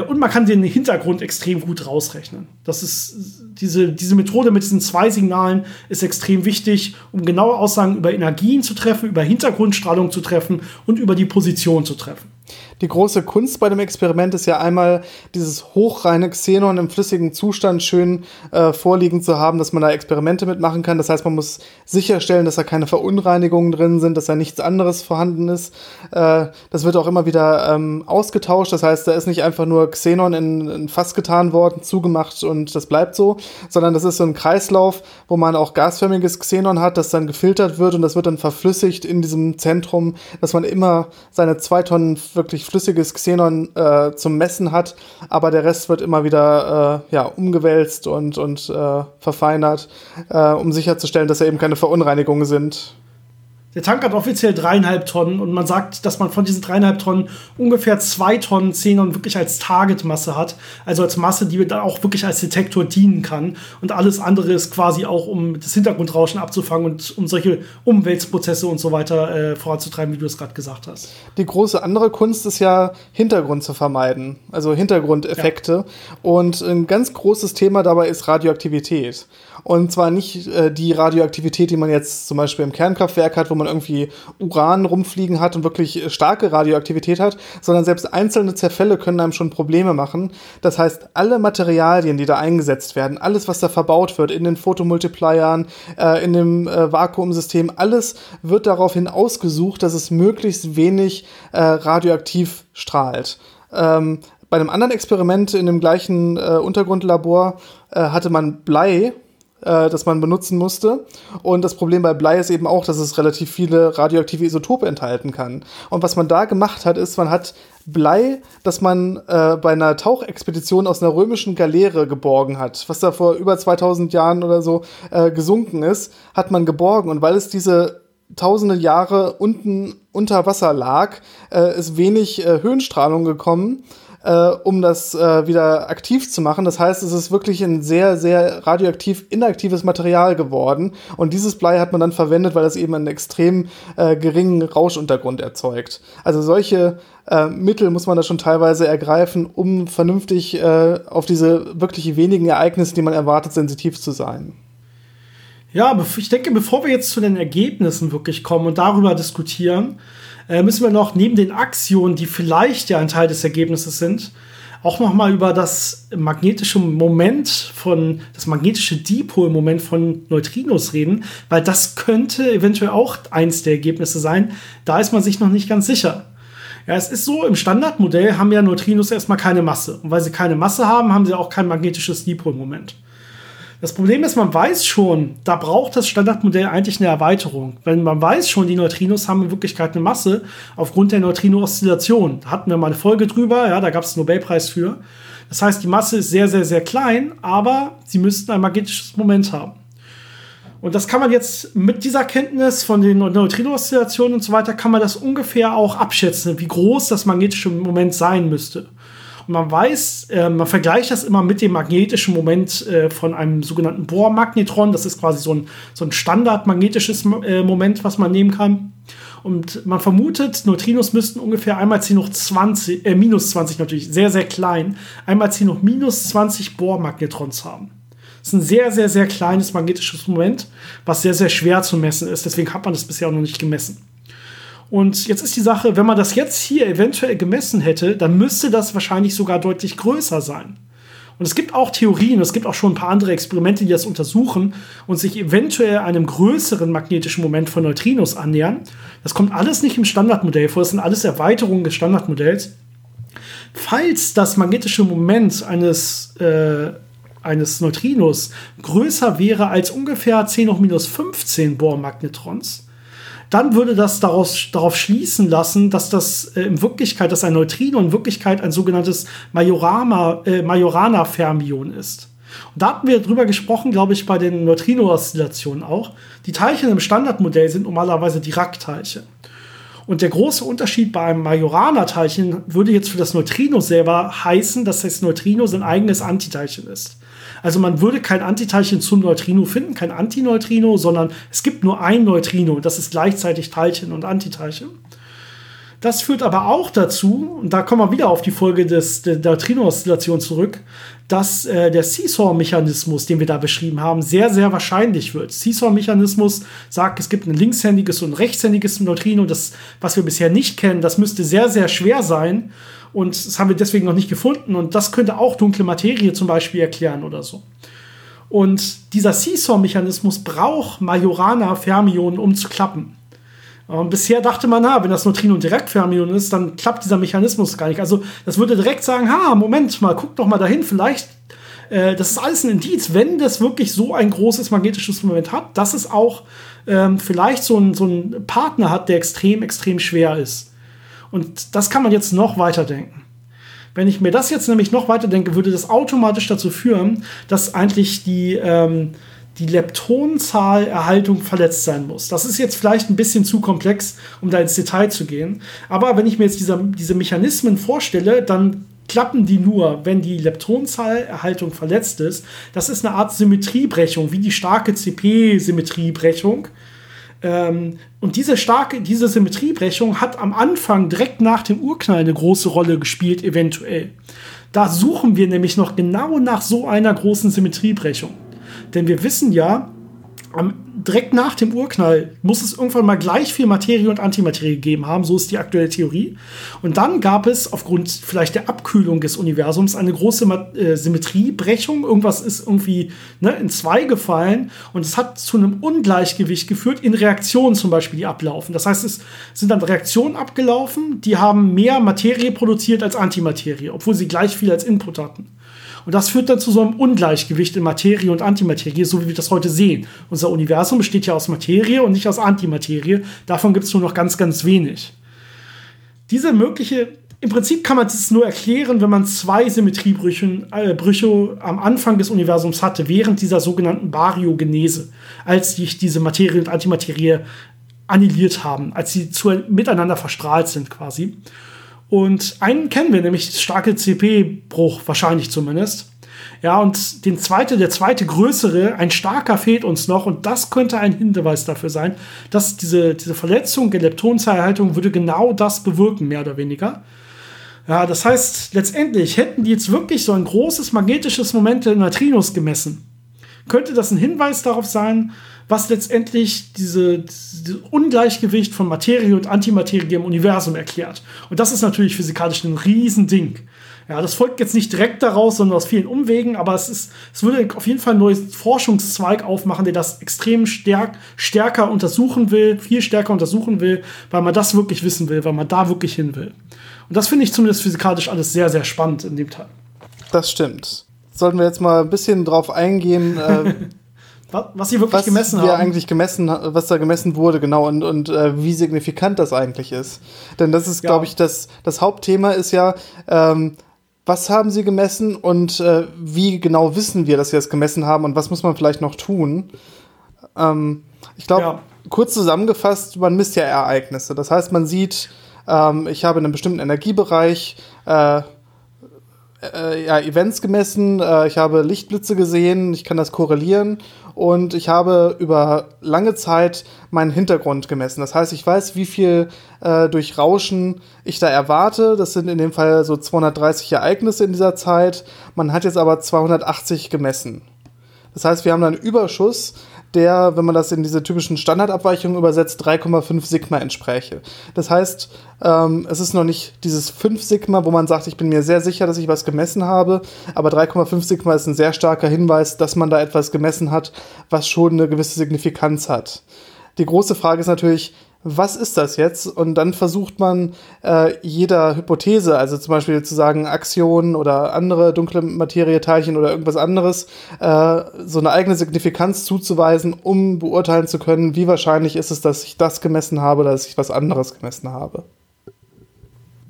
und man kann den Hintergrund extrem gut rausrechnen. Das ist diese, diese Methode mit diesen zwei Signalen ist extrem wichtig, um genaue Aussagen über Energien zu treffen, über Hintergrundstrahlung zu treffen und über die Position zu treffen. Die große Kunst bei dem Experiment ist ja einmal, dieses hochreine Xenon im flüssigen Zustand schön äh, vorliegen zu haben, dass man da Experimente mitmachen kann. Das heißt, man muss sicherstellen, dass da keine Verunreinigungen drin sind, dass da nichts anderes vorhanden ist. Äh, das wird auch immer wieder ähm, ausgetauscht. Das heißt, da ist nicht einfach nur Xenon in ein Fass getan worden, zugemacht und das bleibt so, sondern das ist so ein Kreislauf, wo man auch gasförmiges Xenon hat, das dann gefiltert wird und das wird dann verflüssigt in diesem Zentrum, dass man immer seine zwei Tonnen wirklich flüssiges Xenon äh, zum Messen hat, aber der Rest wird immer wieder äh, ja, umgewälzt und, und äh, verfeinert, äh, um sicherzustellen, dass da eben keine Verunreinigungen sind. Der Tank hat offiziell dreieinhalb Tonnen und man sagt, dass man von diesen dreieinhalb Tonnen ungefähr zwei Tonnen Xenon wirklich als Targetmasse hat. Also als Masse, die dann auch wirklich als Detektor dienen kann. Und alles andere ist quasi auch, um das Hintergrundrauschen abzufangen und um solche Umweltprozesse und so weiter äh, voranzutreiben, wie du es gerade gesagt hast. Die große andere Kunst ist ja, Hintergrund zu vermeiden. Also Hintergrundeffekte. Ja. Und ein ganz großes Thema dabei ist Radioaktivität. Und zwar nicht äh, die Radioaktivität, die man jetzt zum Beispiel im Kernkraftwerk hat, wo man irgendwie Uran rumfliegen hat und wirklich starke Radioaktivität hat, sondern selbst einzelne Zerfälle können einem schon Probleme machen. Das heißt, alle Materialien, die da eingesetzt werden, alles, was da verbaut wird, in den Photomultipliern, äh, in dem äh, Vakuumsystem, alles wird daraufhin ausgesucht, dass es möglichst wenig äh, radioaktiv strahlt. Ähm, bei einem anderen Experiment in dem gleichen äh, Untergrundlabor äh, hatte man Blei, äh, das man benutzen musste. Und das Problem bei Blei ist eben auch, dass es relativ viele radioaktive Isotope enthalten kann. Und was man da gemacht hat, ist, man hat Blei, das man äh, bei einer Tauchexpedition aus einer römischen Galeere geborgen hat, was da vor über 2000 Jahren oder so äh, gesunken ist, hat man geborgen. Und weil es diese tausende Jahre unten unter Wasser lag, äh, ist wenig äh, Höhenstrahlung gekommen äh, um das äh, wieder aktiv zu machen. Das heißt, es ist wirklich ein sehr, sehr radioaktiv inaktives Material geworden. Und dieses Blei hat man dann verwendet, weil es eben einen extrem äh, geringen Rauschuntergrund erzeugt. Also solche äh, Mittel muss man da schon teilweise ergreifen, um vernünftig äh, auf diese wirklich wenigen Ereignisse, die man erwartet, sensitiv zu sein. Ja, ich denke, bevor wir jetzt zu den Ergebnissen wirklich kommen und darüber diskutieren, äh, müssen wir noch neben den Aktionen, die vielleicht ja ein Teil des Ergebnisses sind, auch noch mal über das magnetische Moment von das magnetische Dipolmoment von Neutrinos reden, weil das könnte eventuell auch eins der Ergebnisse sein. Da ist man sich noch nicht ganz sicher. Ja, es ist so, im Standardmodell haben ja Neutrinos erstmal keine Masse. Und weil sie keine Masse haben, haben sie auch kein magnetisches Dipolmoment. Das Problem ist, man weiß schon, da braucht das Standardmodell eigentlich eine Erweiterung. Wenn man weiß schon, die Neutrinos haben in Wirklichkeit eine Masse aufgrund der Neutrino-Oszillation. Da hatten wir mal eine Folge drüber, ja, da gab es einen Nobelpreis für. Das heißt, die Masse ist sehr, sehr, sehr klein, aber sie müssten ein magnetisches Moment haben. Und das kann man jetzt mit dieser Kenntnis von den Neutrino-Oszillationen und so weiter, kann man das ungefähr auch abschätzen, wie groß das magnetische Moment sein müsste. Und man weiß, äh, man vergleicht das immer mit dem magnetischen Moment äh, von einem sogenannten Bohrmagnetron. Das ist quasi so ein, so ein standardmagnetisches äh, Moment, was man nehmen kann. Und man vermutet, Neutrinos müssten ungefähr einmal 10 hoch 20, äh, minus 20 natürlich, sehr, sehr klein, einmal 10 hoch minus 20 Bohrmagnetrons haben. Das ist ein sehr, sehr, sehr kleines magnetisches Moment, was sehr, sehr schwer zu messen ist. Deswegen hat man das bisher auch noch nicht gemessen. Und jetzt ist die Sache, wenn man das jetzt hier eventuell gemessen hätte, dann müsste das wahrscheinlich sogar deutlich größer sein. Und es gibt auch Theorien, es gibt auch schon ein paar andere Experimente, die das untersuchen und sich eventuell einem größeren magnetischen Moment von Neutrinos annähern. Das kommt alles nicht im Standardmodell vor, das sind alles Erweiterungen des Standardmodells. Falls das magnetische Moment eines, äh, eines Neutrinos größer wäre als ungefähr 10 hoch minus 15 Bohr-Magnetrons, dann würde das daraus, darauf schließen lassen, dass das äh, in Wirklichkeit, dass ein Neutrino in Wirklichkeit ein sogenanntes Majorana, äh, Majorana-Fermion ist. Und da hatten wir drüber gesprochen, glaube ich, bei den Neutrino-Oszillationen auch. Die Teilchen im Standardmodell sind normalerweise Dirac-Teilchen. Und der große Unterschied bei einem Majorana-Teilchen würde jetzt für das Neutrino selber heißen, dass das Neutrino sein eigenes Antiteilchen ist. Also man würde kein Antiteilchen zum Neutrino finden, kein Antineutrino, sondern es gibt nur ein Neutrino. Das ist gleichzeitig Teilchen und Antiteilchen. Das führt aber auch dazu, und da kommen wir wieder auf die Folge des, der Neutrino-Oszillation zurück, dass äh, der Seesaw-Mechanismus, den wir da beschrieben haben, sehr, sehr wahrscheinlich wird. Seesaw-Mechanismus sagt, es gibt ein linkshändiges und ein rechtshändiges Neutrino. Das, was wir bisher nicht kennen, das müsste sehr, sehr schwer sein. Und das haben wir deswegen noch nicht gefunden. Und das könnte auch dunkle Materie zum Beispiel erklären oder so. Und dieser Seesaw-Mechanismus braucht Majorana-Fermionen, um zu klappen. Und bisher dachte man, na, wenn das Neutrino direkt Fermion ist, dann klappt dieser Mechanismus gar nicht. Also das würde direkt sagen, ha, Moment mal, guck doch mal dahin, vielleicht, äh, das ist alles ein Indiz, wenn das wirklich so ein großes magnetisches Moment hat, dass es auch ähm, vielleicht so, ein, so einen Partner hat, der extrem, extrem schwer ist. Und das kann man jetzt noch weiter denken. Wenn ich mir das jetzt nämlich noch weiter denke, würde das automatisch dazu führen, dass eigentlich die, ähm, die Leptonzahlerhaltung verletzt sein muss. Das ist jetzt vielleicht ein bisschen zu komplex, um da ins Detail zu gehen. Aber wenn ich mir jetzt diese, diese Mechanismen vorstelle, dann klappen die nur, wenn die Leptonzahlerhaltung verletzt ist. Das ist eine Art Symmetriebrechung, wie die starke CP-Symmetriebrechung. Ähm, und diese starke, diese Symmetriebrechung hat am Anfang direkt nach dem Urknall eine große Rolle gespielt, eventuell. Da suchen wir nämlich noch genau nach so einer großen Symmetriebrechung. Denn wir wissen ja, am, direkt nach dem Urknall muss es irgendwann mal gleich viel Materie und Antimaterie gegeben haben, so ist die aktuelle Theorie. Und dann gab es aufgrund vielleicht der Abkühlung des Universums eine große äh, Symmetriebrechung. Irgendwas ist irgendwie ne, in zwei gefallen und es hat zu einem Ungleichgewicht geführt in Reaktionen zum Beispiel, die ablaufen. Das heißt, es sind dann Reaktionen abgelaufen, die haben mehr Materie produziert als Antimaterie, obwohl sie gleich viel als Input hatten. Und das führt dann zu so einem Ungleichgewicht in Materie und Antimaterie, so wie wir das heute sehen. Unser Universum besteht ja aus Materie und nicht aus Antimaterie. Davon gibt es nur noch ganz, ganz wenig. Diese mögliche, im Prinzip kann man das nur erklären, wenn man zwei Symmetriebrüche äh, Brüche am Anfang des Universums hatte, während dieser sogenannten Baryogenese, als sich diese Materie und Antimaterie annihiliert haben, als sie zu, miteinander verstrahlt sind quasi. Und einen kennen wir, nämlich starke CP-Bruch, wahrscheinlich zumindest. Ja, und den zweite, der zweite größere, ein starker fehlt uns noch und das könnte ein Hinweis dafür sein, dass diese, diese Verletzung der Leptonzerhaltung würde genau das bewirken, mehr oder weniger. Ja, das heißt, letztendlich hätten die jetzt wirklich so ein großes magnetisches Moment der Neutrinos gemessen, könnte das ein Hinweis darauf sein, was letztendlich diese, diese Ungleichgewicht von Materie und Antimaterie im Universum erklärt. Und das ist natürlich physikalisch ein Riesending. Ja, das folgt jetzt nicht direkt daraus, sondern aus vielen Umwegen, aber es, ist, es würde auf jeden Fall ein neues Forschungszweig aufmachen, der das extrem stärk, stärker untersuchen will, viel stärker untersuchen will, weil man das wirklich wissen will, weil man da wirklich hin will. Und das finde ich zumindest physikalisch alles sehr, sehr spannend in dem Teil. Das stimmt. Sollten wir jetzt mal ein bisschen drauf eingehen, äh, (laughs) Was sie wirklich was gemessen haben. eigentlich gemessen, was da gemessen wurde, genau, und, und äh, wie signifikant das eigentlich ist. Denn das ist, Ja. glaube ich, das, das Hauptthema ist ja, ähm, was haben sie gemessen und äh, wie genau wissen wir, dass sie das gemessen haben und was muss man vielleicht noch tun? Ähm, ich glaube, Ja. kurz zusammengefasst, man misst ja Ereignisse. Das heißt, man sieht, ähm, ich habe in einem bestimmten Energiebereich äh, äh, ja, Events gemessen, äh, ich habe Lichtblitze gesehen, ich kann das korrelieren und ich habe über lange Zeit meinen Hintergrund gemessen. Das heißt, ich weiß, wie viel äh, durch Rauschen ich da erwarte. Das sind in dem Fall so 230 Ereignisse in dieser Zeit. Man hat jetzt aber 280 gemessen. Das heißt, wir haben einen Überschuss, der, wenn man das in diese typischen Standardabweichungen übersetzt, 3,5 Sigma entspräche. Das heißt, ähm, es ist noch nicht dieses 5 Sigma, wo man sagt, ich bin mir sehr sicher, dass ich was gemessen habe, aber 3,5 Sigma ist ein sehr starker Hinweis, dass man da etwas gemessen hat, was schon eine gewisse Signifikanz hat. Die große Frage ist natürlich, was ist das jetzt? Und dann versucht man äh, jeder Hypothese, also zum Beispiel zu sagen Aktionen oder andere dunkle Materieteilchen oder irgendwas anderes, äh, so eine eigene Signifikanz zuzuweisen, um beurteilen zu können, wie wahrscheinlich ist es, dass ich das gemessen habe oder dass ich was anderes gemessen habe.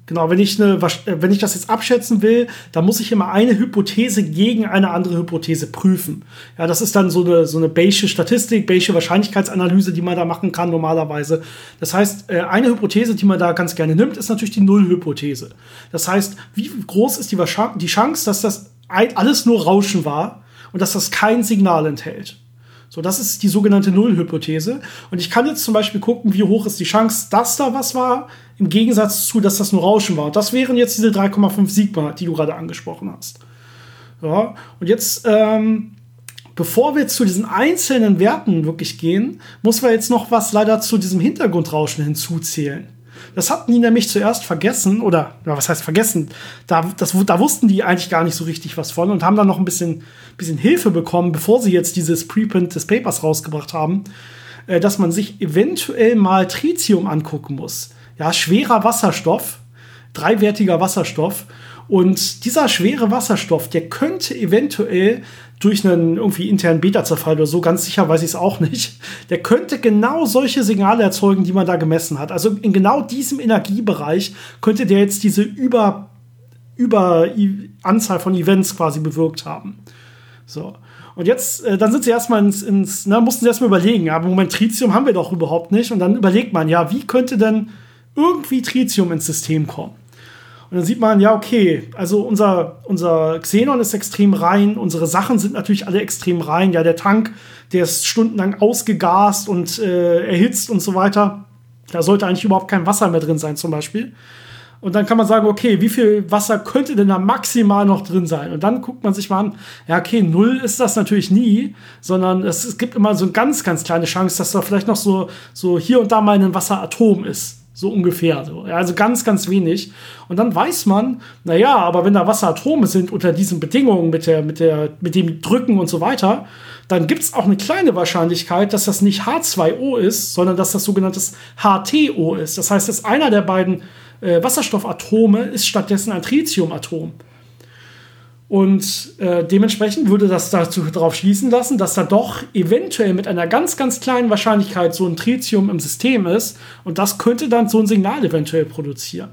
Genau, wenn ich, eine, äh, wenn ich das jetzt abschätzen will, dann muss ich immer eine Hypothese gegen eine andere Hypothese prüfen. Ja, das ist dann so eine, so eine Bayesche Statistik, Bayesche Wahrscheinlichkeitsanalyse, die man da machen kann normalerweise. Das heißt, äh, eine Hypothese, die man da ganz gerne nimmt, ist natürlich die Nullhypothese. Das heißt, wie groß ist die, die Chance, dass das alles nur Rauschen war und dass das kein Signal enthält? So, das ist die sogenannte Nullhypothese. Und ich kann jetzt zum Beispiel gucken, wie hoch ist die Chance, dass da was war, im Gegensatz zu, dass das nur Rauschen war. Und das wären jetzt diese 3,5 Sigma, die du gerade angesprochen hast. Ja, und jetzt, ähm, bevor wir zu diesen einzelnen Werten wirklich gehen, muss wir jetzt noch was leider zu diesem Hintergrundrauschen hinzuzählen. Das hatten die nämlich zuerst vergessen, oder ja, was heißt vergessen? Da, das, da wussten die eigentlich gar nicht so richtig was von und haben dann noch ein bisschen, bisschen Hilfe bekommen, bevor sie jetzt dieses Preprint des Papers rausgebracht haben, äh, dass man sich eventuell mal Tritium angucken muss. Ja, schwerer Wasserstoff, dreiwertiger Wasserstoff. Und dieser schwere Wasserstoff, der könnte eventuell durch einen irgendwie internen Beta-Zerfall oder so, ganz sicher weiß ich es auch nicht, der könnte genau solche Signale erzeugen, die man da gemessen hat. Also in genau diesem Energiebereich könnte der jetzt diese über, über Anzahl von Events quasi bewirkt haben. So. Und jetzt, äh, dann sind sie erstmal ins, ins na, mussten sie erstmal überlegen, aber Moment, Tritium haben wir doch überhaupt nicht. Und dann überlegt man, ja, wie könnte denn irgendwie Tritium ins System kommen? Und dann sieht man, ja, okay, also unser, unser Xenon ist extrem rein, unsere Sachen sind natürlich alle extrem rein. Ja, der Tank, der ist stundenlang ausgegast und äh, erhitzt und so weiter. Da sollte eigentlich überhaupt kein Wasser mehr drin sein, zum Beispiel. Und dann kann man sagen, okay, wie viel Wasser könnte denn da maximal noch drin sein? Und dann guckt man sich mal an, ja, okay, null ist das natürlich nie, sondern es, es gibt immer so eine ganz, ganz kleine Chance, dass da vielleicht noch so, so hier und da mal ein Wasseratom ist. So ungefähr. So. Also ganz, ganz wenig. Und dann weiß man, naja, aber wenn da Wasseratome sind unter diesen Bedingungen mit, der, mit, der, mit dem Drücken und so weiter, dann gibt es auch eine kleine Wahrscheinlichkeit, dass das nicht H2O ist, sondern dass das sogenanntes HTO ist. Das heißt, dass einer der beiden äh, Wasserstoffatome ist stattdessen ein Tritiumatom. Und äh, dementsprechend würde das dazu darauf schließen lassen, dass da doch eventuell mit einer ganz, ganz kleinen Wahrscheinlichkeit so ein Tritium im System ist. Und das könnte dann so ein Signal eventuell produzieren.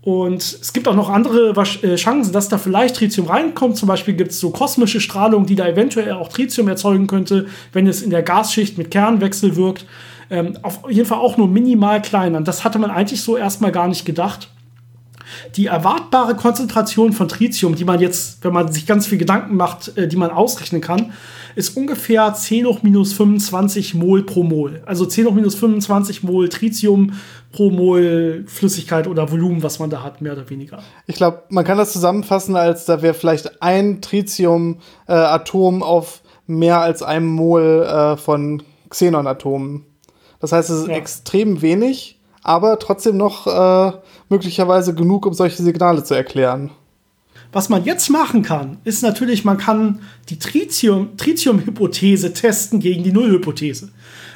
Und es gibt auch noch andere äh, Chancen, dass da vielleicht Tritium reinkommt. Zum Beispiel gibt es so kosmische Strahlung, die da eventuell auch Tritium erzeugen könnte, wenn es in der Gasschicht mit Kernwechsel wirkt. Ähm, auf jeden Fall auch nur minimal klein. Und das hatte man eigentlich so erstmal gar nicht gedacht. Die erwartbare Konzentration von Tritium, die man jetzt, wenn man sich ganz viel Gedanken macht, äh, die man ausrechnen kann, ist ungefähr 10 hoch minus 25 Mol pro Mol. Also 10 hoch minus 25 Mol Tritium pro Mol Flüssigkeit oder Volumen, was man da hat, mehr oder weniger. Ich glaube, man kann das zusammenfassen, als da wäre vielleicht ein Tritium-Atom äh, auf mehr als einem Mol äh, von Xenon-Atomen. Das heißt, es ist ja. extrem wenig, aber trotzdem noch äh, möglicherweise genug, um solche Signale zu erklären. Was man jetzt machen kann, ist natürlich, man kann die Tritium-Hypothese testen gegen die Null-Hypothese.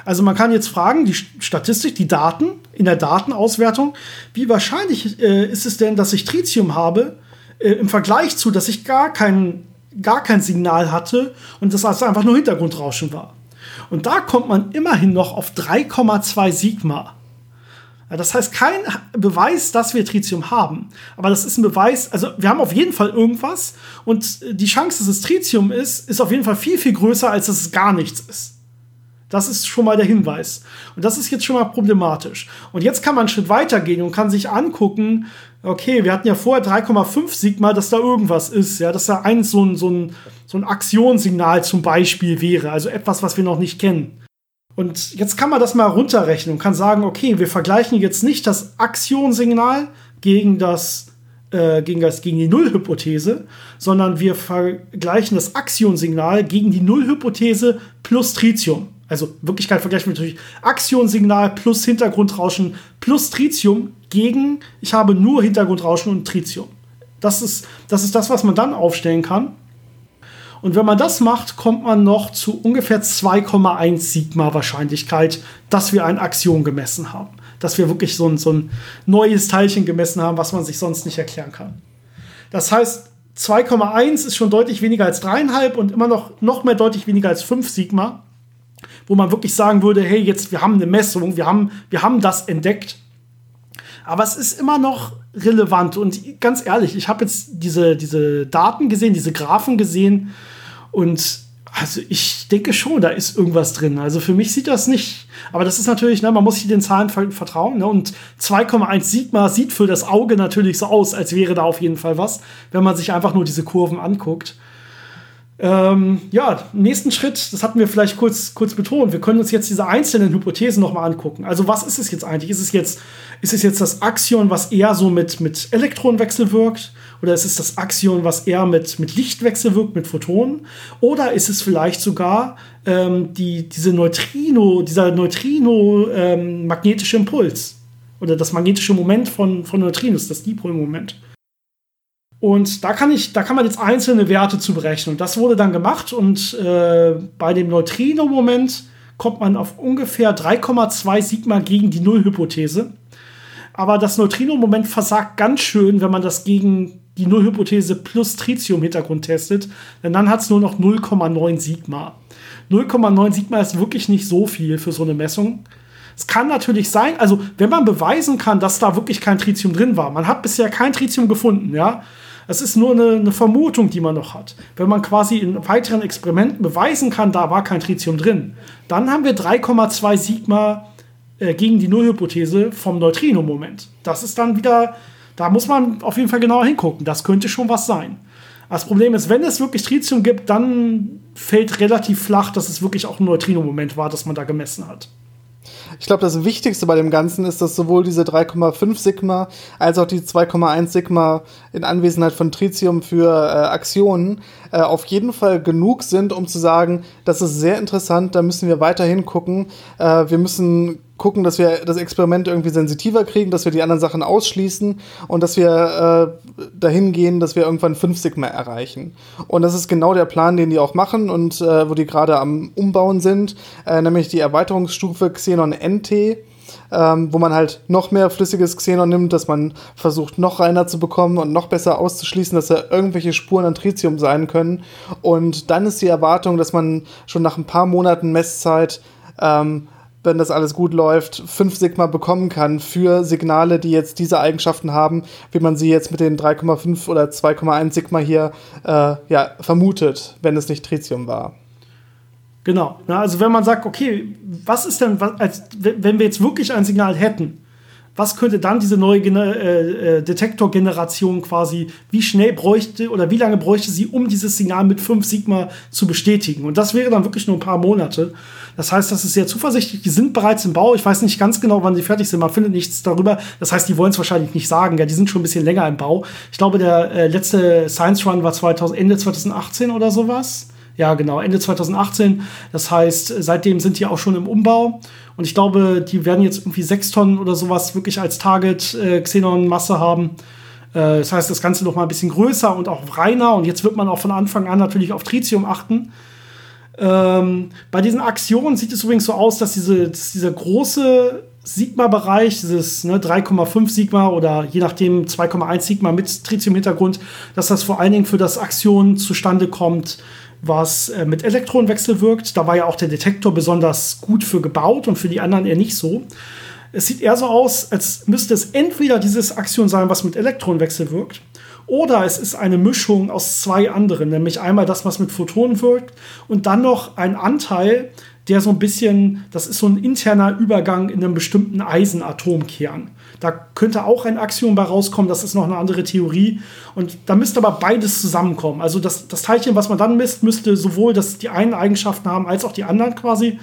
Also man kann jetzt fragen, die Statistik, die Daten in der Datenauswertung, wie wahrscheinlich äh, ist es denn, dass ich Tritium habe äh, im Vergleich zu, dass ich gar kein, gar kein Signal hatte und das also einfach nur Hintergrundrauschen war. Und da kommt man immerhin noch auf 3,2 Sigma. Das heißt, kein Beweis, dass wir Tritium haben. Aber das ist ein Beweis, also wir haben auf jeden Fall irgendwas und die Chance, dass es Tritium ist, ist auf jeden Fall viel, viel größer, als dass es gar nichts ist. Das ist schon mal der Hinweis. Und das ist jetzt schon mal problematisch. Und jetzt kann man einen Schritt weiter gehen und kann sich angucken, okay, wir hatten ja vorher 3,5 Sigma, dass da irgendwas ist, ja, dass da eins so ein, so ein, so ein Aktionssignal zum Beispiel wäre, also etwas, was wir noch nicht kennen. Und jetzt kann man das mal runterrechnen und kann sagen, okay, wir vergleichen jetzt nicht das Aktionssignal gegen das äh, gegen, das, gegen die Nullhypothese, sondern wir vergleichen das Aktionssignal gegen die Nullhypothese plus Tritium. Also Wirklichkeit vergleichen wir natürlich Aktionssignal plus Hintergrundrauschen plus Tritium gegen, ich habe nur Hintergrundrauschen und Tritium. Das ist, das ist das, was man dann aufstellen kann. Und wenn man das macht, kommt man noch zu ungefähr 2,1 Sigma Wahrscheinlichkeit, dass wir ein Axion gemessen haben. Dass wir wirklich so ein, so ein neues Teilchen gemessen haben, was man sich sonst nicht erklären kann. Das heißt, 2,1 ist schon deutlich weniger als 3,5 und immer noch, noch mehr deutlich weniger als 5 Sigma wo man wirklich sagen würde, hey, jetzt, wir haben eine Messung, wir haben, wir haben das entdeckt. Aber es ist immer noch relevant. Und ganz ehrlich, ich habe jetzt diese, diese Daten gesehen, diese Graphen gesehen. Und also ich denke schon, da ist irgendwas drin. Also für mich sieht das nicht. Aber das ist natürlich, ne, man muss sich den Zahlen vertrauen. Ne? Und 2,1 Sigma sieht für das Auge natürlich so aus, als wäre da auf jeden Fall was, wenn man sich einfach nur diese Kurven anguckt. Ähm, ja, nächsten Schritt, das hatten wir vielleicht kurz, kurz betont. Wir können uns jetzt diese einzelnen Hypothesen nochmal angucken. Also, was ist es jetzt eigentlich? Ist es jetzt, ist es jetzt das Axion, was eher so mit, mit Elektronenwechsel wirkt? Oder ist es das Axion, was eher mit, mit Lichtwechsel wirkt, mit Photonen? Oder ist es vielleicht sogar ähm, die, diese Neutrino, dieser Neutrino-magnetische ähm, Impuls? Oder das magnetische Moment von, von Neutrinos, das Dipolmoment? moment und da kann ich, da kann man jetzt einzelne Werte zu berechnen. Und das wurde dann gemacht und äh, bei dem Neutrino-Moment kommt man auf ungefähr 3,2 Sigma gegen die Nullhypothese. Aber das Neutrino-Moment versagt ganz schön, wenn man das gegen die Nullhypothese plus Tritium-Hintergrund testet, denn dann hat es nur noch 0,9 Sigma. 0,9 Sigma ist wirklich nicht so viel für so eine Messung. Es kann natürlich sein, also wenn man beweisen kann, dass da wirklich kein Tritium drin war, man hat bisher kein Tritium gefunden, ja, es ist nur eine, eine, Vermutung, die man noch hat. Wenn man quasi in weiteren Experimenten beweisen kann, da war kein Tritium drin, dann haben wir 3,2 Sigma äh, gegen die Nullhypothese vom Neutrino-Moment. Das ist dann wieder, da muss man auf jeden Fall genauer hingucken. Das könnte schon was sein. Das Problem ist, wenn es wirklich Tritium gibt, dann fällt relativ flach, dass es wirklich auch ein Neutrino-Moment war, das man da gemessen hat. Ich glaube, das Wichtigste bei dem Ganzen ist, dass sowohl diese 3,5 Sigma als auch die 2,1 Sigma in Anwesenheit von Tritium für äh, Aktionen äh, auf jeden Fall genug sind, um zu sagen, das ist sehr interessant, da müssen wir weiterhin gucken. Äh, wir müssen gucken, dass wir das Experiment irgendwie sensitiver kriegen, dass wir die anderen Sachen ausschließen und dass wir äh, dahin gehen, dass wir irgendwann 5 Sigma erreichen. Und das ist genau der Plan, den die auch machen und äh, wo die gerade am Umbauen sind, äh, nämlich die Erweiterungsstufe Xenon NT. Ähm, wo man halt noch mehr flüssiges Xenon nimmt, dass man versucht, noch reiner zu bekommen und noch besser auszuschließen, dass da irgendwelche Spuren an Tritium sein können. Und dann ist die Erwartung, dass man schon nach ein paar Monaten Messzeit ähm, wenn das alles gut läuft, 5 Sigma bekommen kann für Signale, die jetzt diese Eigenschaften haben, wie man sie jetzt mit den 3,5 oder 2,1 Sigma hier äh, ja, vermutet, wenn es nicht Tritium war. Genau. also wenn man sagt, okay, was ist denn, was, als, wenn wir jetzt wirklich ein Signal hätten, was könnte dann diese neue äh, äh, Detektorgeneration quasi, wie schnell bräuchte oder wie lange bräuchte sie, um dieses Signal mit 5 Sigma zu bestätigen? Und das wäre dann wirklich nur ein paar Monate. Das heißt, das ist sehr zuversichtlich. Die sind bereits im Bau. Ich weiß nicht ganz genau, wann sie fertig sind. Man findet nichts darüber. Das heißt, die wollen es wahrscheinlich nicht sagen. Ja, die sind schon ein bisschen länger im Bau. Ich glaube, der äh, letzte Science Run war 2000, Ende 2018 oder sowas. Ja, genau, Ende 2018. Das heißt, seitdem sind die auch schon im Umbau. Und ich glaube, die werden jetzt irgendwie sechs Tonnen oder sowas wirklich als Target äh, Xenon-Masse haben. Äh, das heißt, das Ganze noch mal ein bisschen größer und auch reiner. Und jetzt wird man auch von Anfang an natürlich auf Tritium achten. Ähm, bei diesen Aktionen sieht es übrigens so aus, dass, diese, dass dieser große Sigma-Bereich, dieses ne, 3,5 Sigma oder je nachdem 2,1 Sigma mit Tritium-Hintergrund, dass das vor allen Dingen für das Aktion zustande kommt, was äh, mit Elektronenwechsel wirkt. Da war ja auch der Detektor besonders gut für gebaut und für die anderen eher nicht so. Es sieht eher so aus, als müsste es entweder dieses Aktion sein, was mit Elektronenwechsel wirkt, oder es ist eine Mischung aus zwei anderen, nämlich einmal das, was mit Photonen wirkt und dann noch ein Anteil, der so ein bisschen, das ist so ein interner Übergang in einem bestimmten Eisenatomkern. Da könnte auch ein Axiom bei rauskommen, das ist noch eine andere Theorie. Und da müsste aber beides zusammenkommen. Also das, das Teilchen, was man dann misst, müsste sowohl das, die einen Eigenschaften haben, als auch die anderen quasi.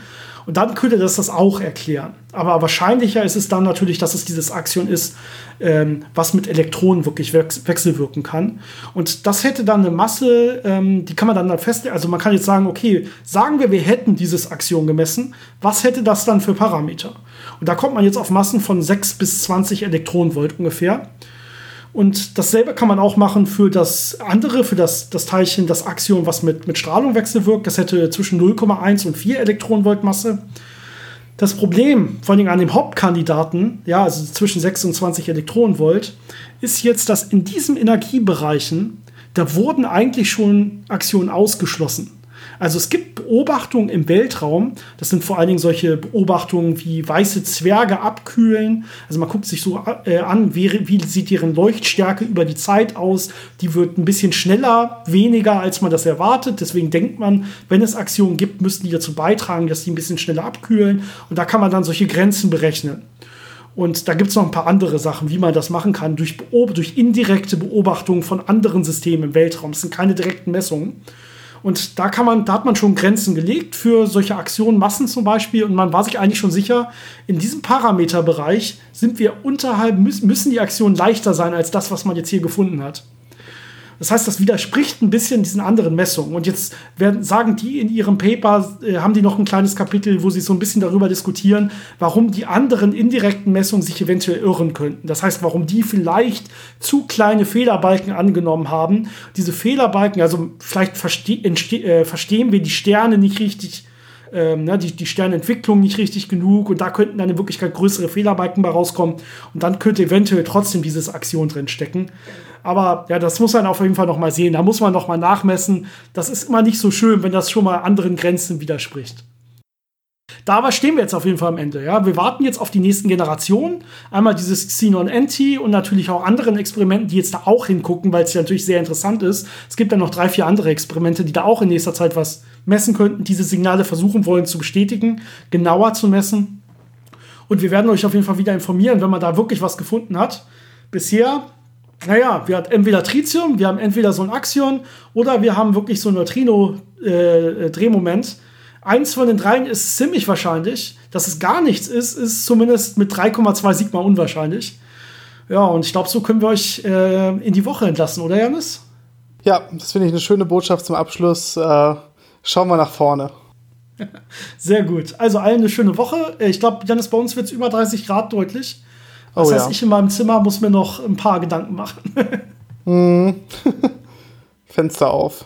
Und dann könnte das das auch erklären. Aber wahrscheinlicher ist es dann natürlich, dass es dieses Axion ist, ähm, was mit Elektronen wirklich wechselwirken kann. Und das hätte dann eine Masse, ähm, die kann man dann, festlegen. Also man kann jetzt sagen, okay, sagen wir, wir hätten dieses Axion gemessen, was hätte das dann für Parameter? Und da kommt man jetzt auf Massen von 6 bis 20 Elektronenvolt ungefähr. Und dasselbe kann man auch machen für das andere, für das, das Teilchen, das Axion, was mit, mit Strahlung wechselwirkt. Das hätte zwischen 0,1 und 4 Elektronenvolt Masse. Das Problem, vor allem an dem Hauptkandidaten, ja, also zwischen 6 und 20 Elektronenvolt, ist jetzt, dass in diesen Energiebereichen, da wurden eigentlich schon Aktionen ausgeschlossen. Also es gibt Beobachtungen im Weltraum, das sind vor allen Dingen solche Beobachtungen wie weiße Zwerge abkühlen. Also man guckt sich so äh, an, wie, wie sieht deren Leuchtstärke über die Zeit aus. Die wird ein bisschen schneller, weniger, als man das erwartet. Deswegen denkt man, wenn es Aktionen gibt, müssten die dazu beitragen, dass die ein bisschen schneller abkühlen. Und da kann man dann solche Grenzen berechnen. Und da gibt es noch ein paar andere Sachen, wie man das machen kann, durch, durch indirekte Beobachtungen von anderen Systemen im Weltraum. Das sind keine direkten Messungen. Und da kann man, da hat man schon Grenzen gelegt für solche Aktionen, Massen zum Beispiel. Und man war sich eigentlich schon sicher, in diesem Parameterbereich sind wir unterhalb, müssen die Aktionen leichter sein als das, was man jetzt hier gefunden hat. Das heißt, das widerspricht ein bisschen diesen anderen Messungen. Und jetzt werden, sagen die in ihrem Paper, äh, haben die noch ein kleines Kapitel, wo sie so ein bisschen darüber diskutieren, warum die anderen indirekten Messungen sich eventuell irren könnten. Das heißt, warum die vielleicht zu kleine Fehlerbalken angenommen haben. Diese Fehlerbalken, also vielleicht verste äh, verstehen wir die Sterne nicht richtig ähm, ne, die, die Sternentwicklung nicht richtig genug und da könnten dann in Wirklichkeit größere Fehlerbalken bei rauskommen und dann könnte eventuell trotzdem dieses Aktion drin stecken. Aber ja, das muss man auf jeden Fall noch mal sehen. Da muss man noch mal nachmessen. Das ist immer nicht so schön, wenn das schon mal anderen Grenzen widerspricht. Da aber stehen wir jetzt auf jeden Fall am Ende. Ja? Wir warten jetzt auf die nächsten Generationen. Einmal dieses Xenon NT und natürlich auch anderen Experimenten, die jetzt da auch hingucken, weil es ja natürlich sehr interessant ist. Es gibt dann noch drei, vier andere Experimente, die da auch in nächster Zeit was messen könnten, diese Signale versuchen wollen zu bestätigen, genauer zu messen. Und wir werden euch auf jeden Fall wieder informieren, wenn man da wirklich was gefunden hat. Bisher, naja, wir haben entweder Tritium, wir haben entweder so ein Axion oder wir haben wirklich so ein Neutrino-Drehmoment. Äh, eins von den dreien ist ziemlich wahrscheinlich. Dass es gar nichts ist, ist zumindest mit 3,2 Sigma unwahrscheinlich. Ja, und ich glaube, so können wir euch äh, in die Woche entlassen, oder Janis? Ja, das finde ich eine schöne Botschaft zum Abschluss. Äh, schauen wir nach vorne. (laughs) Sehr gut. Also allen eine schöne Woche. Ich glaube, Janis, bei uns wird es über 30 Grad deutlich. Das oh, heißt, ja. ich in meinem Zimmer muss mir noch ein paar Gedanken machen. (laughs) mm. (laughs) Fenster auf.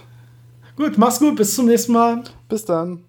Gut, mach's gut. Bis zum nächsten Mal. Bis dann.